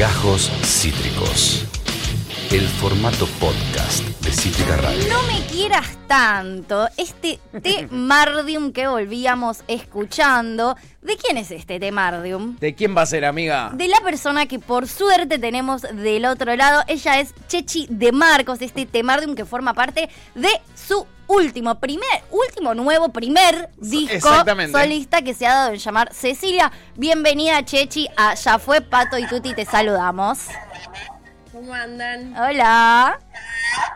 Gajos Cítricos. El formato podcast de Cítrica Radio. No me quieras tanto. Este Temardium que volvíamos escuchando. ¿De quién es este Temardium? ¿De quién va a ser, amiga? De la persona que por suerte tenemos del otro lado. Ella es Chechi de Marcos, este Temardium que forma parte de su último, primer, último nuevo, primer disco solista que se ha dado en llamar Cecilia. Bienvenida, Chechi, a Ya fue Pato y Tuti, te saludamos. ¿Cómo andan? Hola.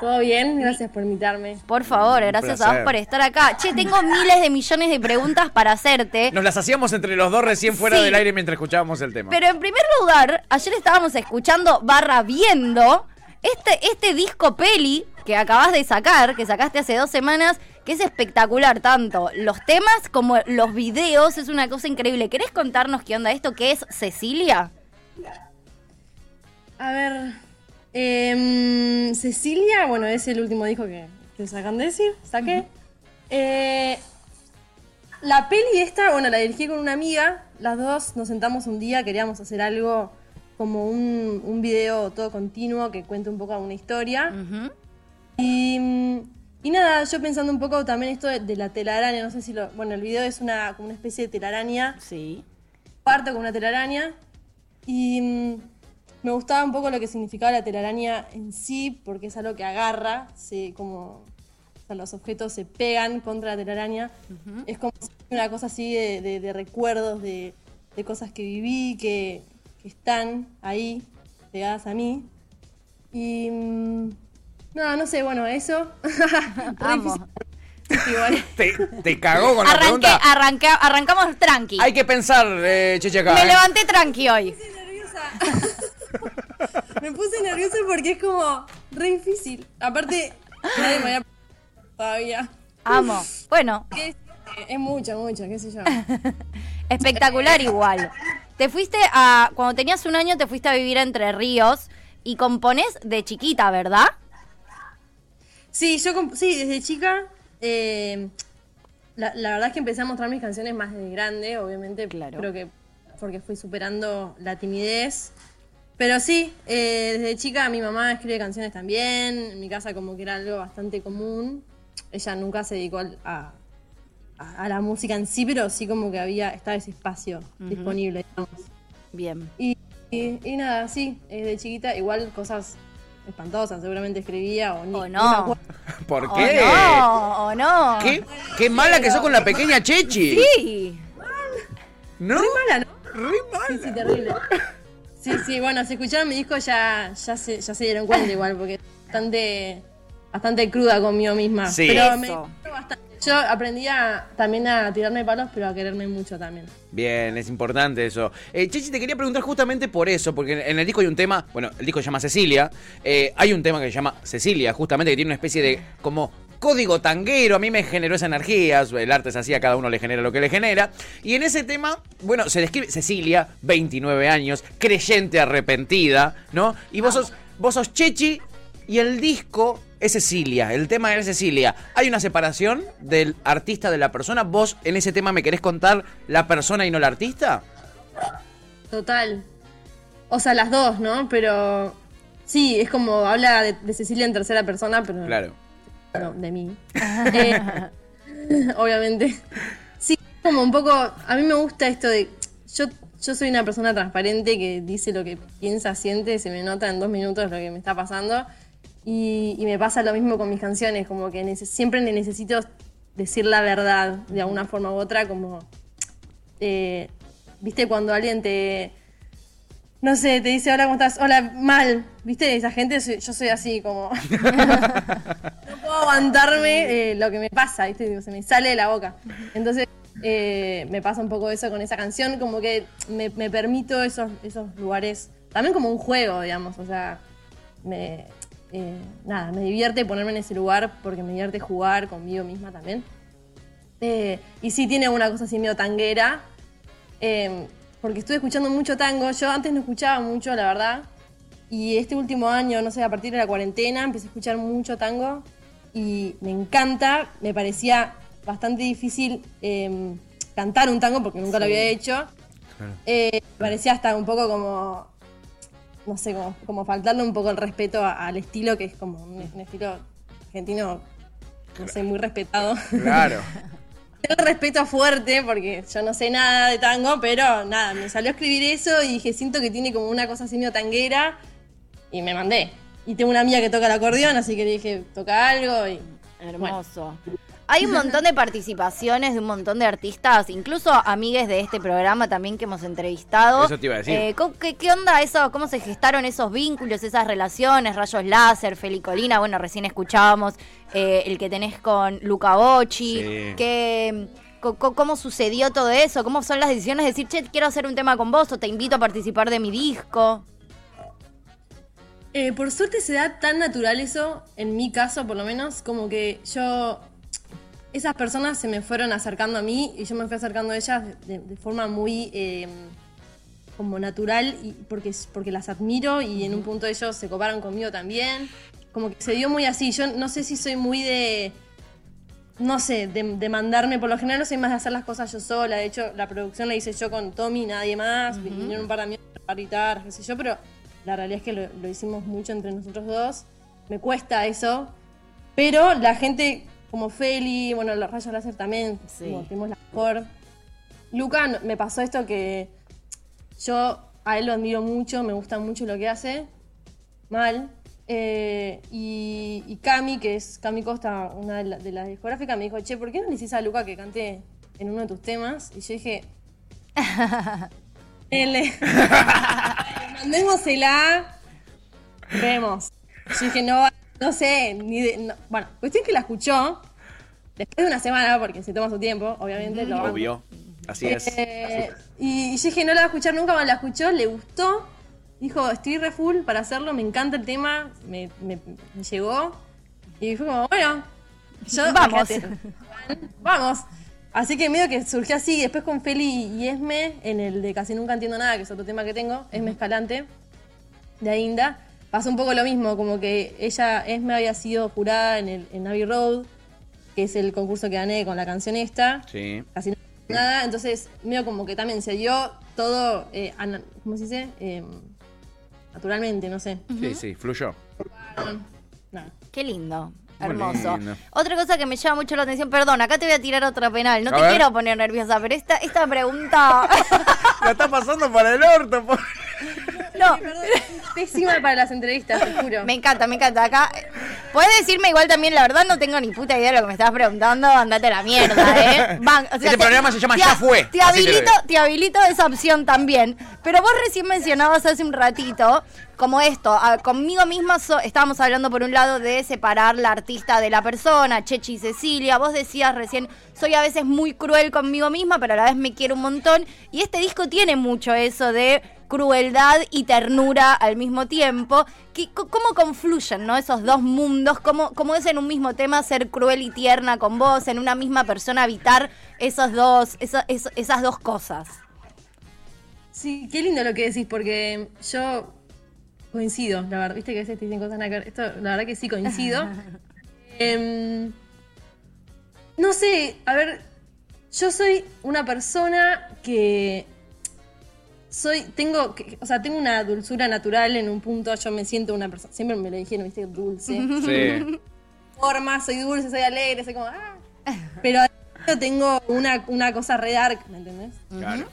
¿Todo bien? Gracias por invitarme. Por favor, gracias a vos por estar acá. Che, tengo miles de millones de preguntas para hacerte. Nos las hacíamos entre los dos recién fuera Sí. del aire mientras escuchábamos el tema. Pero en primer lugar, ayer estábamos escuchando barra viendo este, este disco peli que acabas de sacar, que sacaste hace dos semanas, que es espectacular tanto. Los temas como los videos, es una cosa increíble. ¿Querés contarnos qué onda esto? ¿Qué es Cecilia? A ver, em, Cecilia, bueno, es el último disco que, que sacan de decir, saqué. Eh, la peli esta, bueno, la dirigí con una amiga, las dos nos sentamos un día, queríamos hacer algo como un, un video todo continuo que cuente un poco una historia. Ujú. Y, y nada, yo pensando un poco también esto de, de la telaraña, no sé si lo... Bueno, el video es una, como una especie de telaraña Sí. parto con una telaraña y mm, me gustaba un poco lo que significaba la telaraña en sí, porque es algo que agarra, se, como o sea, los objetos se pegan contra la telaraña. Es como si fuera una cosa así de, de- de recuerdos, de, de cosas que viví, que, que están ahí, pegadas a mí. Y... mm, no, no sé, bueno, eso. Igual. ¿Te, te cagó con la Arranqué, pregunta? arranca- arrancamos tranqui. Hay que pensar, eh, Cheche, acá. Me ¿eh? levanté tranqui hoy. puse nerviosa. me puse nerviosa porque es como re difícil. Aparte, nadie me había todavía. Amo. Bueno, ¿Qué es? Es mucho, mucho, qué sé yo. Espectacular igual. Te fuiste a. Cuando tenías un año, te fuiste a vivir a Entre Ríos y componés de chiquita, ¿verdad? Sí, yo sí, desde chica. eh, la, la verdad es que empecé a mostrar mis canciones más de grande, obviamente. Claro. Creo que porque fui superando la timidez. Pero sí, eh, desde chica mi mamá escribe canciones también. En mi casa, como que era algo bastante común. Ella nunca se dedicó a, a- a la música en sí, pero sí como que había, estaba ese espacio disponible, digamos. Bien. Y, y- y nada, sí, eh, de chiquita, igual cosas espantosas, seguramente escribía o ni, O ni me no. ¿Por ¿O qué? no? ¿O no? ¿Qué, qué mala que sos con la pequeña Chechi. Sí. ¿No? Re mala, ¿no? Re Sí, sí, terrible. Sí, sí, bueno, si escucharon mi disco ya, ya, se, ya se dieron cuenta igual, porque es bastante, bastante cruda conmigo misma. Sí. Pero me Eso. gustó bastante. Yo aprendí a- también a tirarme palos, pero a quererme mucho también. Bien, es importante eso. Eh, Chechi, te quería preguntar justamente por eso, porque en el disco hay un tema, bueno, el disco se llama Cecilia, eh, hay un tema que se llama Cecilia, justamente que tiene una especie de como código tanguero, a mí me generó esa energía, el arte es así, a cada uno le genera lo que le genera, y en ese tema, bueno, se describe Cecilia, 29 años, creyente arrepentida, ¿no? Y vos sos, vos sos Chechi y el disco es Cecilia, el tema es Cecilia. ¿Hay una separación del artista de la persona? ¿Vos en ese tema me querés contar la persona y no el artista? Total. O sea, las dos, ¿no? Pero sí, es como habla de, de Cecilia en tercera persona, pero Claro. no, de mí. Eh, obviamente. Sí, como un poco, a mí me gusta esto de, yo, yo soy una persona transparente que dice lo que piensa, siente, se me nota en dos minutos lo que me está pasando. Y, y me pasa lo mismo con mis canciones, como que siempre ne- necesito decir la verdad de alguna forma u otra, como, eh, viste, cuando alguien te, no sé, te dice, hola, ¿cómo estás? Hola, mal, viste, esa gente, soy- yo soy así, como... no puedo aguantarme eh, lo que me pasa, ¿viste? Se me sale de la boca. Entonces, eh, me pasa un poco eso con esa canción, como que me, me permito esos, esos lugares, también como un juego, digamos, o sea, me, eh, nada, me divierte ponerme en ese lugar porque me divierte jugar conmigo misma también. Eh, y sí tiene una cosa así medio tanguera, eh, porque estuve escuchando mucho tango, yo antes no escuchaba mucho, la verdad, y este último año, no sé, a partir de la cuarentena, empecé a escuchar mucho tango y me encanta. Me parecía bastante difícil cantar un tango porque nunca lo había hecho. Me parecía hasta un poco como. No sé, como, como faltarle un poco el respeto a- al estilo, que es como un, un estilo argentino, no sé, muy respetado. Claro. El respeto fuerte, porque yo no sé nada de tango, pero nada, me salió a escribir eso y dije, siento que tiene como una cosa así medio tanguera, y me mandé. Y tengo una amiga que toca el acordeón, así que le dije, toca algo y... Hermoso. Hay un montón de participaciones de un montón de artistas, incluso amigues de este programa también que hemos entrevistado. Eso te iba a decir. Eh, ¿cómo- qué, qué onda eso? ¿Cómo se gestaron esos vínculos, esas relaciones? Rayos láser, Felicolina, bueno, recién escuchábamos eh, el que tenés con Luca Bocci. Sí. que, ¿Cómo sucedió todo eso? ¿Cómo son las decisiones de decir, che, quiero hacer un tema con vos o te invito a participar de mi disco? Eh, por suerte se da tan natural eso, en mi caso por lo menos, como que yo... Esas personas se me fueron acercando a mí y yo me fui acercando a ellas de, de forma muy eh, como natural y porque, porque las admiro y en un punto ellos se coparon conmigo también. Como que se dio muy así. Yo no sé si soy muy de... No sé, de, de mandarme, por lo general no soy más de hacer las cosas yo sola. De hecho, la producción la hice yo con Tommy, nadie más. Vinieron un par de amigos a gritar, qué sé yo, pero la realidad es que lo, lo hicimos mucho entre nosotros dos. Me cuesta eso. Pero la gente como Feli, bueno, los rayos láser también, Sí. como tenemos la mejor. Luca, me pasó esto que yo a él lo admiro mucho, me gusta mucho lo que hace. Mal. Eh, y, y Cami, que es Cami Costa, una de, la- de las discográficas, me dijo, che, ¿por qué no le decís a Luca que cante en uno de tus temas? Y yo dije, L. Mandémosela. Vemos. Yo dije, no, no sé, ni de. no. Bueno, cuestión que la escuchó. Después de una semana, porque se toma su tiempo, obviamente. lo banco. Obvio. Así es. Eh, y, y yo dije, no la va a escuchar nunca, más la escuchó, le gustó. Dijo, estoy re full para hacerlo, me encanta el tema, me, me- me llegó. Y fue como, bueno, yo, Vamos. fíjate, vamos. Así que medio que surgió así. Después con Feli y Esme, en el de Casi Nunca Entiendo Nada, que es otro tema que tengo, Esme Escalante, de Ainda, pasó un poco lo mismo, como que ella, Esme había sido jurada en, el, en Abbey Road, que es el concurso que gané con la canción esta Sí. casi no- nada. Entonces, medio como que también se dio todo, eh, ¿cómo se dice? Eh, naturalmente, no sé. Sí, sí, fluyó. Qué lindo. Hermoso. lindo. Otra cosa que me llama mucho la atención, perdón, acá te voy a tirar otra penal. No A te ver. quiero poner nerviosa, pero esta, esta pregunta. La está pasando para el orto. po- no, Pésima para las entrevistas, te juro. me encanta, me encanta. Acá. Puedes decirme igual también, la verdad no tengo ni puta idea de lo que me estás preguntando, andate a la mierda, ¿eh? Van- o Este programa se llama te- Ya Fue, Te habilito, te habilito esa opción también. Pero vos recién mencionabas hace un ratito, como esto, a- conmigo misma so- estábamos hablando por un lado de separar la artista de la persona, Chechi y Cecilia. Vos decías recién, soy a veces muy cruel conmigo misma, pero a la vez me quiero un montón. Y este disco tiene mucho eso de crueldad y ternura al mismo tiempo. ¿Qué- co- ¿Cómo confluyen ¿no? esos dos mundos? ¿Cómo, ¿Cómo es en un mismo tema ser cruel y tierna con vos, en una misma persona habitar esos dos, esas dos cosas? Sí, qué lindo lo que decís, porque yo coincido, la verdad. Viste que a veces te dicen cosas nada. Esto, la verdad que sí coincido. Em, no sé, a ver, yo soy una persona que soy, tengo, o sea, tengo una dulzura natural en un punto, yo me siento una persona, siempre me lo dijeron, viste, dulce. Sí. forma, soy dulce, soy alegre, soy como, ah. Pero tengo una, una cosa re dark, ¿me entendés? Claro.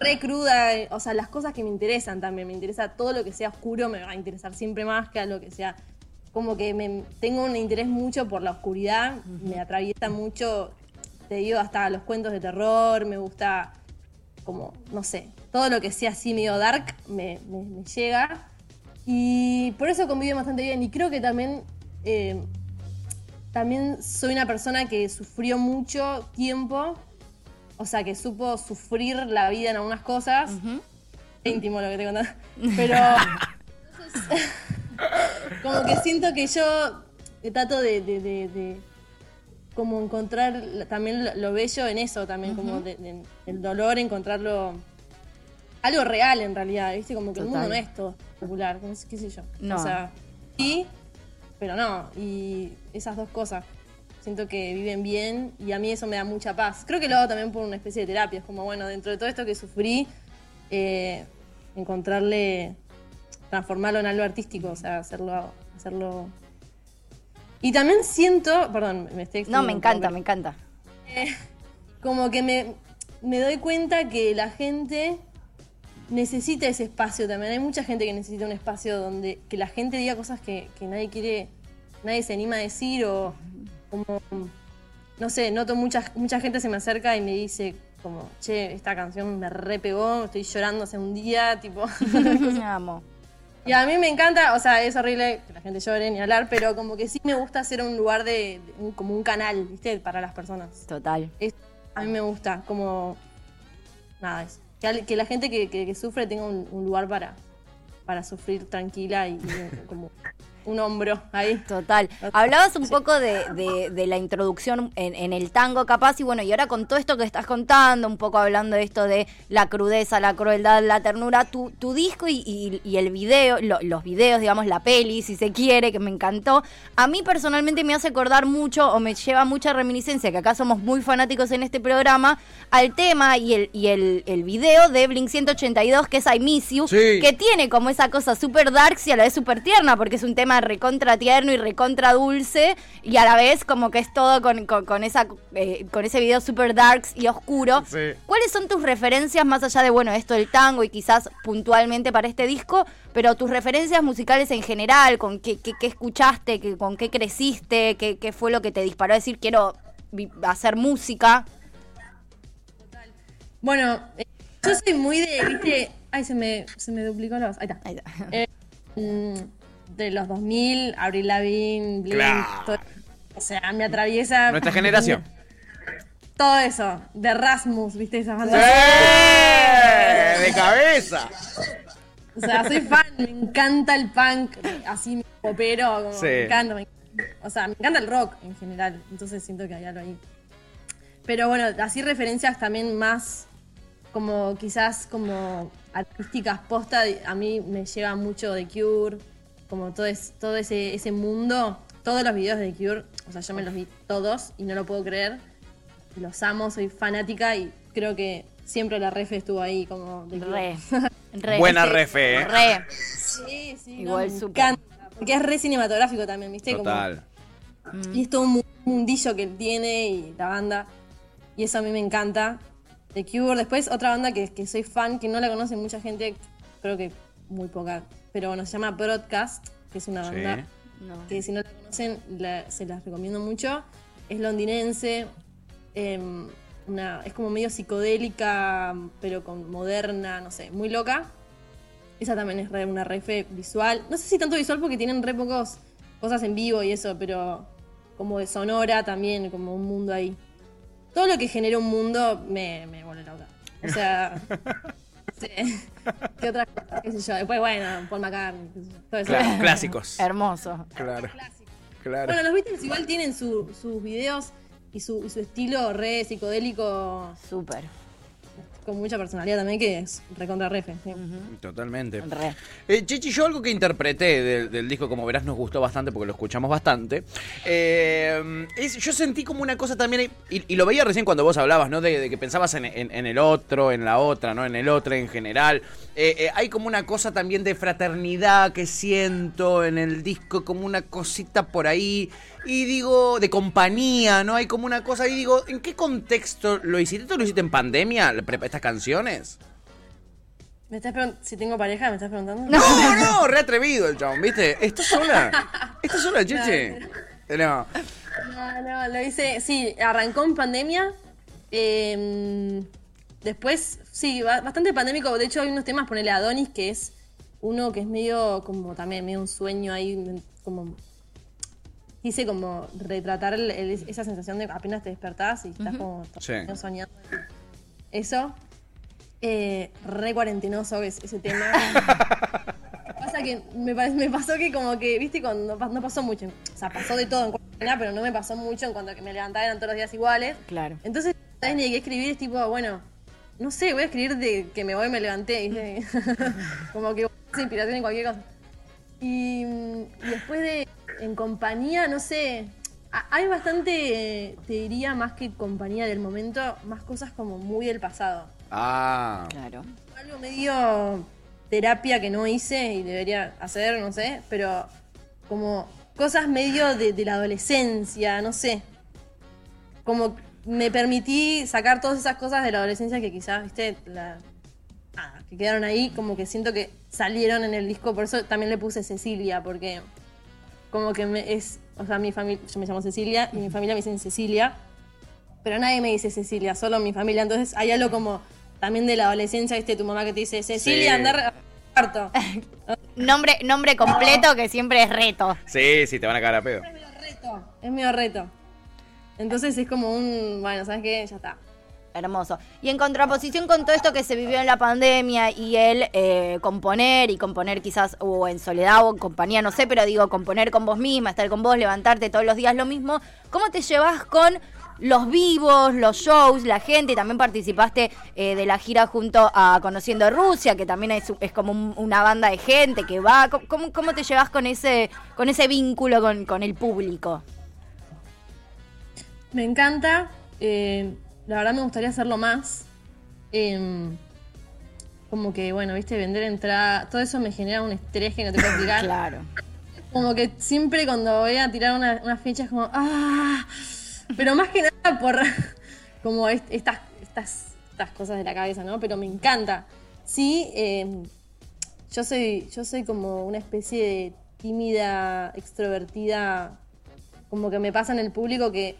Re cruda, o sea, las cosas que me interesan también, me interesa todo lo que sea oscuro, me va a interesar siempre más que a lo que sea, como que me, tengo un interés mucho por la oscuridad, me atraviesa mucho, te digo, hasta los cuentos de terror, me gusta como, no sé, todo lo que sea así medio dark me, me- me llega. Y por eso convivo bastante bien. Y creo que también, eh, también soy una persona que sufrió mucho tiempo. O sea, que supo sufrir la vida en algunas cosas. Íntimo lo que te contaba. Pero. entonces, como que siento que yo trato de, de- de- de como encontrar también lo, lo bello en eso también, como de- de- el dolor, encontrarlo algo real en realidad, ¿viste? Como que el mundo no es todo popular, no sé, qué sé yo. No. O sea, sí, pero no. Y esas dos cosas siento que viven bien y a mí eso me da mucha paz. Creo que lo hago también por una especie de terapia. Es como, bueno, dentro de todo esto que sufrí, eh, encontrarle transformarlo en algo artístico, o sea, hacerlo, hacerlo. Y también siento, perdón, me estoy No, me encanta, poco, me encanta. como que me, me doy cuenta que la gente necesita ese espacio también. Hay mucha gente que necesita un espacio donde que la gente diga cosas que, que nadie quiere, nadie se anima a decir o como, no sé, noto mucha, mucha gente se me acerca y me dice como, che, esta canción me repegó, estoy llorando hace un día, tipo... Me amo. Y a mí me encanta, o sea, es horrible que la gente llore ni hablar, pero como que sí me gusta hacer un lugar de, de un- como un canal, ¿viste? Para las personas. Total. Es- a mí me gusta, como. Nada, eso. Que, la gente que, que- que sufre tenga un, un lugar para, para sufrir tranquila y, y como un hombro ahí. Total. Hablabas un poco de, de- de la introducción en, en el tango, capaz, y bueno, y ahora con todo esto que estás contando, un poco hablando de esto de la crudeza, la crueldad, la ternura, tu, tu disco y, y- y el video, lo- los videos, digamos, la peli, si se quiere, que me encantó, a mí personalmente me hace acordar mucho o me lleva mucha reminiscencia, que acá somos muy fanáticos en este programa, al tema y el, y el, el video de Blink 182, que es I Miss You, Sí. que tiene como esa cosa súper darks y a la vez súper tierna, porque es un tema recontra tierno y recontra dulce, y a la vez como que es todo con, con- con esa, eh, con ese video súper darks y oscuro. Sí. ¿Cuáles son tus referencias más allá de, bueno, esto del tango y quizás puntualmente para este disco, pero tus referencias musicales en general, con qué, qué- qué escuchaste, qué- con qué creciste, qué, qué fue lo que te disparó a decir quiero hacer música? Bueno, eh, yo soy muy de, viste. Ay, se me, se me duplicó la voz. Ahí está. Ahí está. Eh, mm, de los 2000, Avril Lavigne, Blink, Claro. todo- o sea, me atraviesa. Nuestra generación. Todo eso, de Rasmus, ¿viste? Esa banda. ¡Eh! ¡De cabeza! O sea, soy fan, me encanta el punk, así popero, como Sí. me encanta, me- o sea, me encanta el rock en general, entonces siento que hay algo ahí. Pero bueno, así referencias también más como quizás como artísticas posta, a mí me lleva mucho de Cure, como todo, es, todo ese, ese mundo, todos los videos de Cure, o sea, yo me los vi todos y no lo puedo creer, los amo, soy fanática y creo que siempre la ref estuvo ahí como de Cure. Re. re. Buena refe, ¿eh? Re. Sí, sí, Igual no, me encanta. Porque es re cinematográfico también, ¿viste? Como- Total. y es todo un mu- mundillo que tiene y la banda. Y eso a mí me encanta. The Cure. Después otra banda que, que soy fan, que no la conoce mucha gente, creo que muy poca. Pero bueno, se llama Broadcast, que es una Sí. banda No. que si no la conocen la- se las recomiendo mucho. Es londinense, em, una, es como medio psicodélica, pero con moderna, no sé, muy loca. Esa también es re- una refe visual. No sé si tanto visual porque tienen re pocos cosas en vivo y eso, pero como de sonora también, como un mundo ahí. Todo lo que genera un mundo me, me vuelve loca. O sea, sí. ¿Qué otra cosa? ¿Qué sé yo? Después, bueno, Paul McCartney, todo eso. Cla- clásicos. Hermoso. Claro. Claro. Bueno, los Beatles igual tienen su- sus videos y su, y su estilo re psicodélico Súper. Con mucha personalidad también, que es recontra refe. sí. Totalmente. Re. Eh, Chichi, yo algo que interpreté del, del disco, como verás, nos gustó bastante porque lo escuchamos bastante. eh, es- yo sentí como una cosa también, y, y lo veía recién cuando vos hablabas, ¿no? De, de que pensabas en, en- en el otro, en la otra, ¿no? En el otro en general. Eh, eh, hay como una cosa también de fraternidad que siento en el disco, como una cosita por ahí. Y digo, de compañía, ¿no? Hay como una cosa, y digo, ¿en qué contexto lo hiciste? ¿Esto lo hiciste en pandemia, estas canciones? ¿Me estás si tengo pareja, me estás preguntando? No, no, re atrevido el chabón, ¿viste? ¿Estás sola? ¿Estás sola, Cheche? No. No, no, lo hice, sí, arrancó en pandemia. eh, después, sí, ba- bastante pandémico. De hecho, hay unos temas, ponele Adonis, que es uno que es medio como también, medio un sueño ahí, como. Quise como retratar el- el- esa sensación de apenas te despertás y estás como Sí. soñando. Eso. Eh, re cuarentenoso es ese tema. Pasa que me, pare- me pasó que como que, viste, cuando no pasó mucho. O sea, pasó de todo en cuarentena, pero no me pasó mucho en cuanto a que me levantaba eran todos los días iguales. Claro. Entonces, ¿sabes ni qué escribir? Es tipo, bueno, no sé, voy a escribir de que me voy y me levanté. ¿viste? como que esa inspiración en cualquier cosa. Y, mm, y después de en compañía, no sé. A- Hay bastante, te diría, más que compañía del momento, más cosas como muy del pasado. Ah. Claro. Algo medio terapia que no hice y debería hacer, no sé, pero como cosas medio de, de la adolescencia, no sé. Como me permití sacar todas esas cosas de la adolescencia que quizás, viste, la, ah, que quedaron ahí, como que siento que salieron en el disco, por eso también le puse Cecilia, porque como que me, es, o sea, mi familia, yo me llamo Cecilia y mi familia me dicen Cecilia, pero nadie me dice Cecilia, solo mi familia, entonces hay algo como también de la adolescencia, viste, tu mamá que te dice Cecilia, Sí. andar a cuarto. Nombre, nombre completo que siempre es reto. Sí, sí, te van a cagar a pedo. Es medio reto. Es medio reto. Entonces es como un, bueno, ¿sabes qué? Ya está. Hermoso. Y en contraposición con todo esto que se vivió en la pandemia y el eh, componer y componer quizás o en soledad o en compañía, no sé, pero digo, componer con vos misma, estar con vos, levantarte todos los días lo mismo, ¿cómo te llevas con los vivos, los shows, la gente? También participaste eh, de la gira junto a Conociendo Rusia, que también es, como un- una banda de gente que va. ¿Cómo- ¿Cómo, cómo te llevas con ese, con ese vínculo con, con el público? Me encanta. eh, la verdad me gustaría hacerlo más. Em, como que, bueno, viste, vender entrada. Todo eso me genera un estrés que no te puedo explicar. Claro. Como que siempre cuando voy a tirar una, una fecha es como, ¡ah! Pero más que nada por como est- estas, estas, estas cosas de la cabeza, ¿no? Pero me encanta. Sí, eh, yo soy, yo soy como una especie de tímida, extrovertida, como que me pasa en el público que,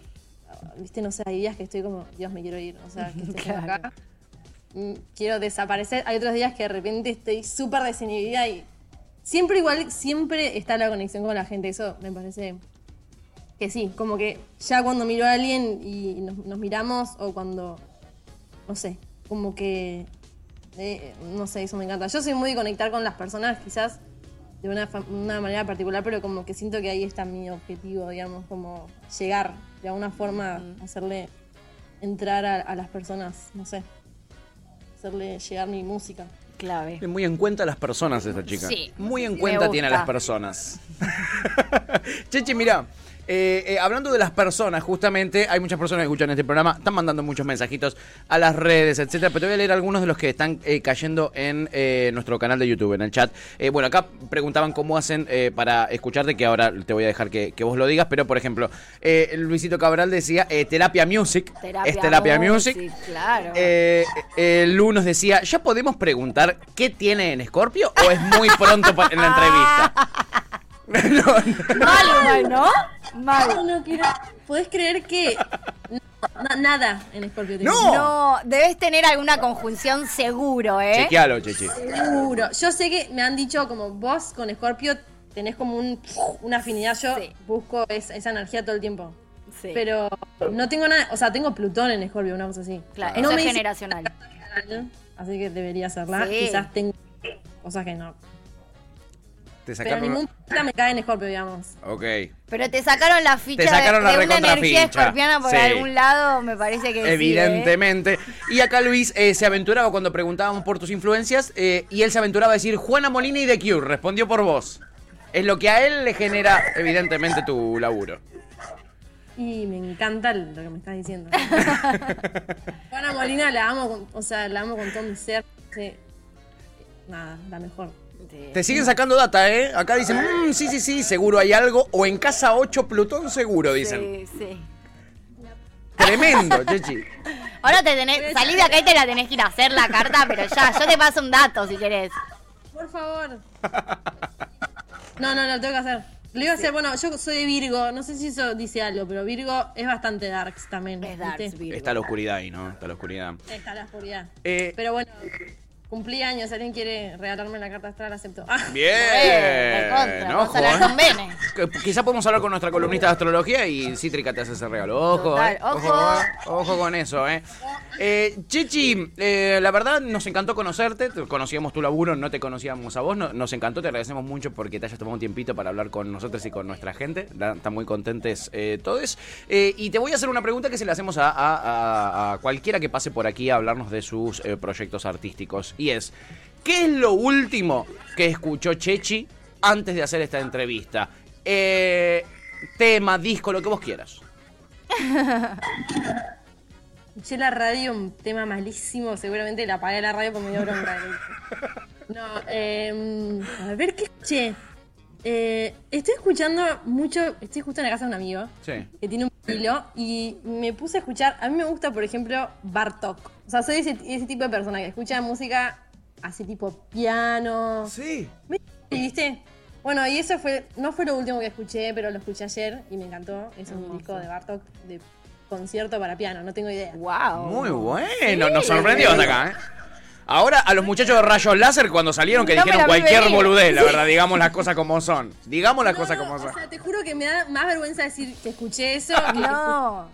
viste, no sé, hay días que estoy como, Dios, me quiero ir, o sea, que estoy Claro. acá. Mm, Quiero desaparecer. Hay otros días que de repente estoy súper desinhibida y siempre igual, siempre está la conexión con la gente. Eso me parece que sí, como que ya cuando miro a alguien y nos, nos miramos o cuando, no sé, como que, eh, no sé, eso me encanta. Yo soy muy de conectar con las personas quizás de una manera particular, pero como que siento que ahí está mi objetivo, digamos, como llegar de alguna forma, hacerle entrar a, a las personas, no sé, hacerle llegar mi música. Clave. Tiene muy en cuenta a las personas esta chica. Sí. Muy en cuenta tiene a las personas. Chechi, mira. Eh, eh, hablando de las personas, justamente, hay muchas personas que escuchan este programa, están mandando muchos mensajitos a las redes, etcétera, pero te voy a leer algunos de los que están eh, cayendo en eh, nuestro canal de YouTube, en el chat. Eh, bueno, acá preguntaban cómo hacen eh, para escucharte, que ahora te voy a dejar que, que vos lo digas, pero por ejemplo, eh, Luisito Cabral decía eh, Terapia Music. es Terapia Music. Claro. Eh, eh, Lu nos decía, ¿ya podemos preguntar qué tiene en Scorpio o es muy pronto en la entrevista? No, no. Mal igual, ¿no? No, Mal. no quiero. ¿Podés creer que no, na- nada en Scorpio? No. No, debes tener alguna conjunción seguro, ¿eh? Chequealo, Chechi. Seguro. Yo sé que me han dicho como vos con Scorpio tenés como un, una afinidad. Yo Sí. busco es- esa energía todo el tiempo. Sí. Pero no tengo nada. O sea, tengo Plutón en Scorpio, una cosa así. Claro, no eso me es generacional. Así que debería. Sí. Quizás tengo cosas que no. Te Pero sacaron. ningún planeta me cae en Scorpio, digamos. Ok. Pero te sacaron la ficha Te sacaron de, la de una energía ficha. escorpiana por Sí. algún lado, me parece que sí, ¿eh? Evidentemente. Y acá Luis eh, se aventuraba cuando preguntábamos por tus influencias eh, y él se aventuraba a decir Juana Molina y The Cure. Respondió por vos. Es lo que a él le genera, evidentemente, tu laburo. Y me encanta lo que me estás diciendo. Juana Molina la amo, con, o sea, la amo con todo mi ser. Sí. Nada, la mejor. Sí. Te siguen sacando data, ¿eh? Acá dicen, "Mm, sí, sí, sí, seguro hay algo. O en casa 8 Plutón seguro, dicen. Sí, sí. Tremendo, Chechi. Ahora te tenés, salí de acá y te la tenés que ir a hacer la carta, pero ya, yo te paso un dato si querés. Por favor. No, no, lo tengo que hacer. Lo iba a hacer, bueno, yo soy de Virgo, no sé si eso dice algo, pero Virgo es bastante darks también. Es Darks. Está la oscuridad ahí, ¿no? Está la oscuridad. Está la oscuridad. Eh, Pero bueno, cumplí años, si alguien quiere regalarme la carta astral, acepto. Ah, Bien. Eh, recontra, vamos a hablar con Bene. Que- Quizá podemos hablar con nuestra columnista de astrología y Cítrica te hace ese regalo. Ojo, Total, eh. ojo. Ojo con eso, ¿eh? eh Chichi, eh, la verdad nos encantó conocerte. Te- Conocíamos tu laburo, no te conocíamos a vos. no- nos encantó, te agradecemos mucho porque te hayas tomado un tiempito para hablar con nosotros y con nuestra gente. Están muy contentes eh, todos. Eh, y te voy a hacer una pregunta que se le hacemos a, a- a- a cualquiera que pase por aquí a hablarnos de sus eh, proyectos artísticos. ¿Qué es lo último que escuchó Chechi antes de hacer esta entrevista? Eh, tema, disco, lo que vos quieras. escuché la radio, un tema malísimo, seguramente la apagué la radio porque me dio bronca. No, eh, a ver qué escuché. Eh, estoy escuchando mucho, estoy justo en la casa de un amigo Sí. que tiene un hilo y me puse a escuchar, a mí me gusta por ejemplo Bartok. O sea, soy ese, ese tipo de persona que escucha música así tipo piano. Sí. ¿Viste? Bueno, y eso fue, no fue lo último que escuché, pero lo escuché ayer y me encantó. Es un disco de Bartok de concierto para piano, no tengo idea. Wow. Muy bueno, nos sorprendió hasta acá, ¿eh? Ahora a los muchachos de rayos láser cuando salieron que No dijeron cualquier boludez, la verdad, digamos las cosas como son. Digamos las No, cosas no, como son. O sea, te juro que me da más vergüenza decir que escuché eso. que No.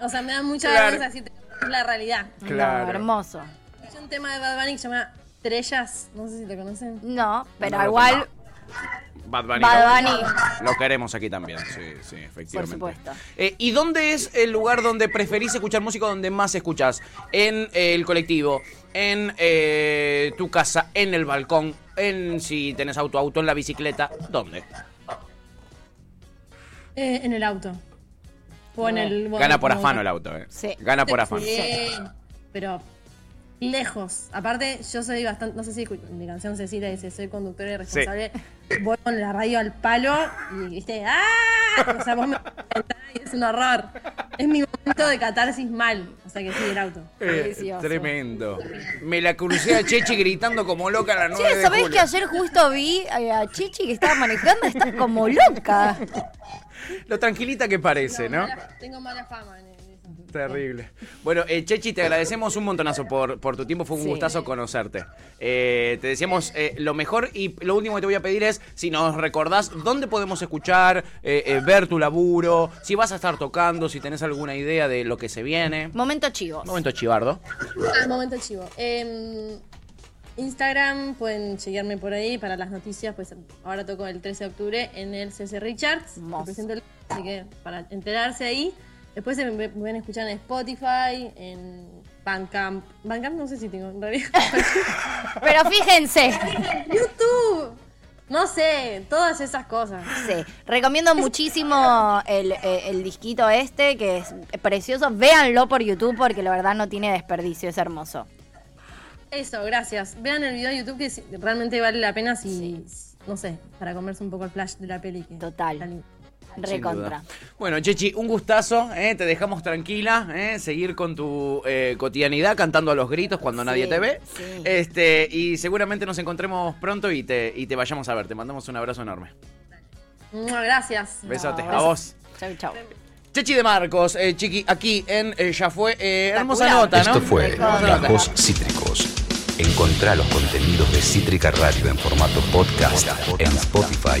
O sea, me da mucha Claro. vergüenza decir que es la realidad. Claro. No, hermoso. Escuché un tema de Bad Bunny que se llama Trellas, no sé si lo conocen. No, pero igual, Bad Bunny. Bad lo- Bunny. Lo queremos aquí también, sí, sí, efectivamente. Por supuesto. Eh, ¿Y dónde es el lugar donde preferís escuchar música, donde más escuchás? ¿En eh, el colectivo? ¿En eh, tu casa? ¿En el balcón? ¿En si tenés auto, auto, en la bicicleta? ¿Dónde? Eh, en el auto. O en el. Gana por afano el auto, ¿eh? Sí. Gana por afano. Sí, pero lejos. Aparte, yo soy bastante, no sé si mi canción Cecilia dice, soy conductora y responsable. Voy con la radio al palo y viste, ¡ah! O sea, vos me y es un horror. Es mi momento de catarsis mal. O sea que sí, el auto. Eh, Delicioso. tremendo. Me la crucé a Chechi gritando como loca a las 9 Che, de ¿sabés que ayer justo vi eh, a Chichi que estaba manejando? Está como loca. Lo tranquilita que parece, ¿no? Mala- tengo mala fama en eso. Terrible. Bueno, eh, Chechi, te agradecemos un montonazo por, por tu tiempo. Fue un Sí. gustazo conocerte. Eh, te deseamos eh, lo mejor y lo último que te voy a pedir es si nos recordás dónde podemos escuchar, eh, eh, ver tu laburo, si vas a estar tocando, si tenés alguna idea de lo que se viene. Momento chivos. Momento chivardo. Ah, momento chivo. Em, Instagram, pueden chequearme por ahí para las noticias, pues ahora toco el 13 de octubre en el CC Richards. Presento el- así que para enterarse ahí. Después se me pueden escuchar en Spotify, en Bandcamp. Bandcamp no sé si tengo en realidad. Pero fíjense, YouTube. No sé, todas esas cosas. sí, recomiendo muchísimo el, eh, el disquito este, que es precioso. Véanlo por YouTube porque la verdad no tiene desperdicio, es hermoso. Eso, gracias. Vean el video de YouTube que realmente vale la pena si, no sé, para comerse un poco el flash de la peli. que Total. Recontra. Bueno, Chechi, un gustazo, ¿eh? te dejamos tranquila, ¿eh? seguir con tu eh, cotidianidad cantando a los gritos cuando Sí, nadie te ve. sí. Este, y seguramente nos encontremos pronto y te, y te vayamos a ver. Te mandamos un abrazo enorme. Gracias. Besote, No, a vos. Chau, chau. Chechi de Marcos, eh, Chiqui, aquí en eh, Ya Fue. eh, hermosa nota, ¿no? Esto fue. Gajos Cítricos. Encontrá los contenidos de Cítrica Radio en formato podcast en Spotify,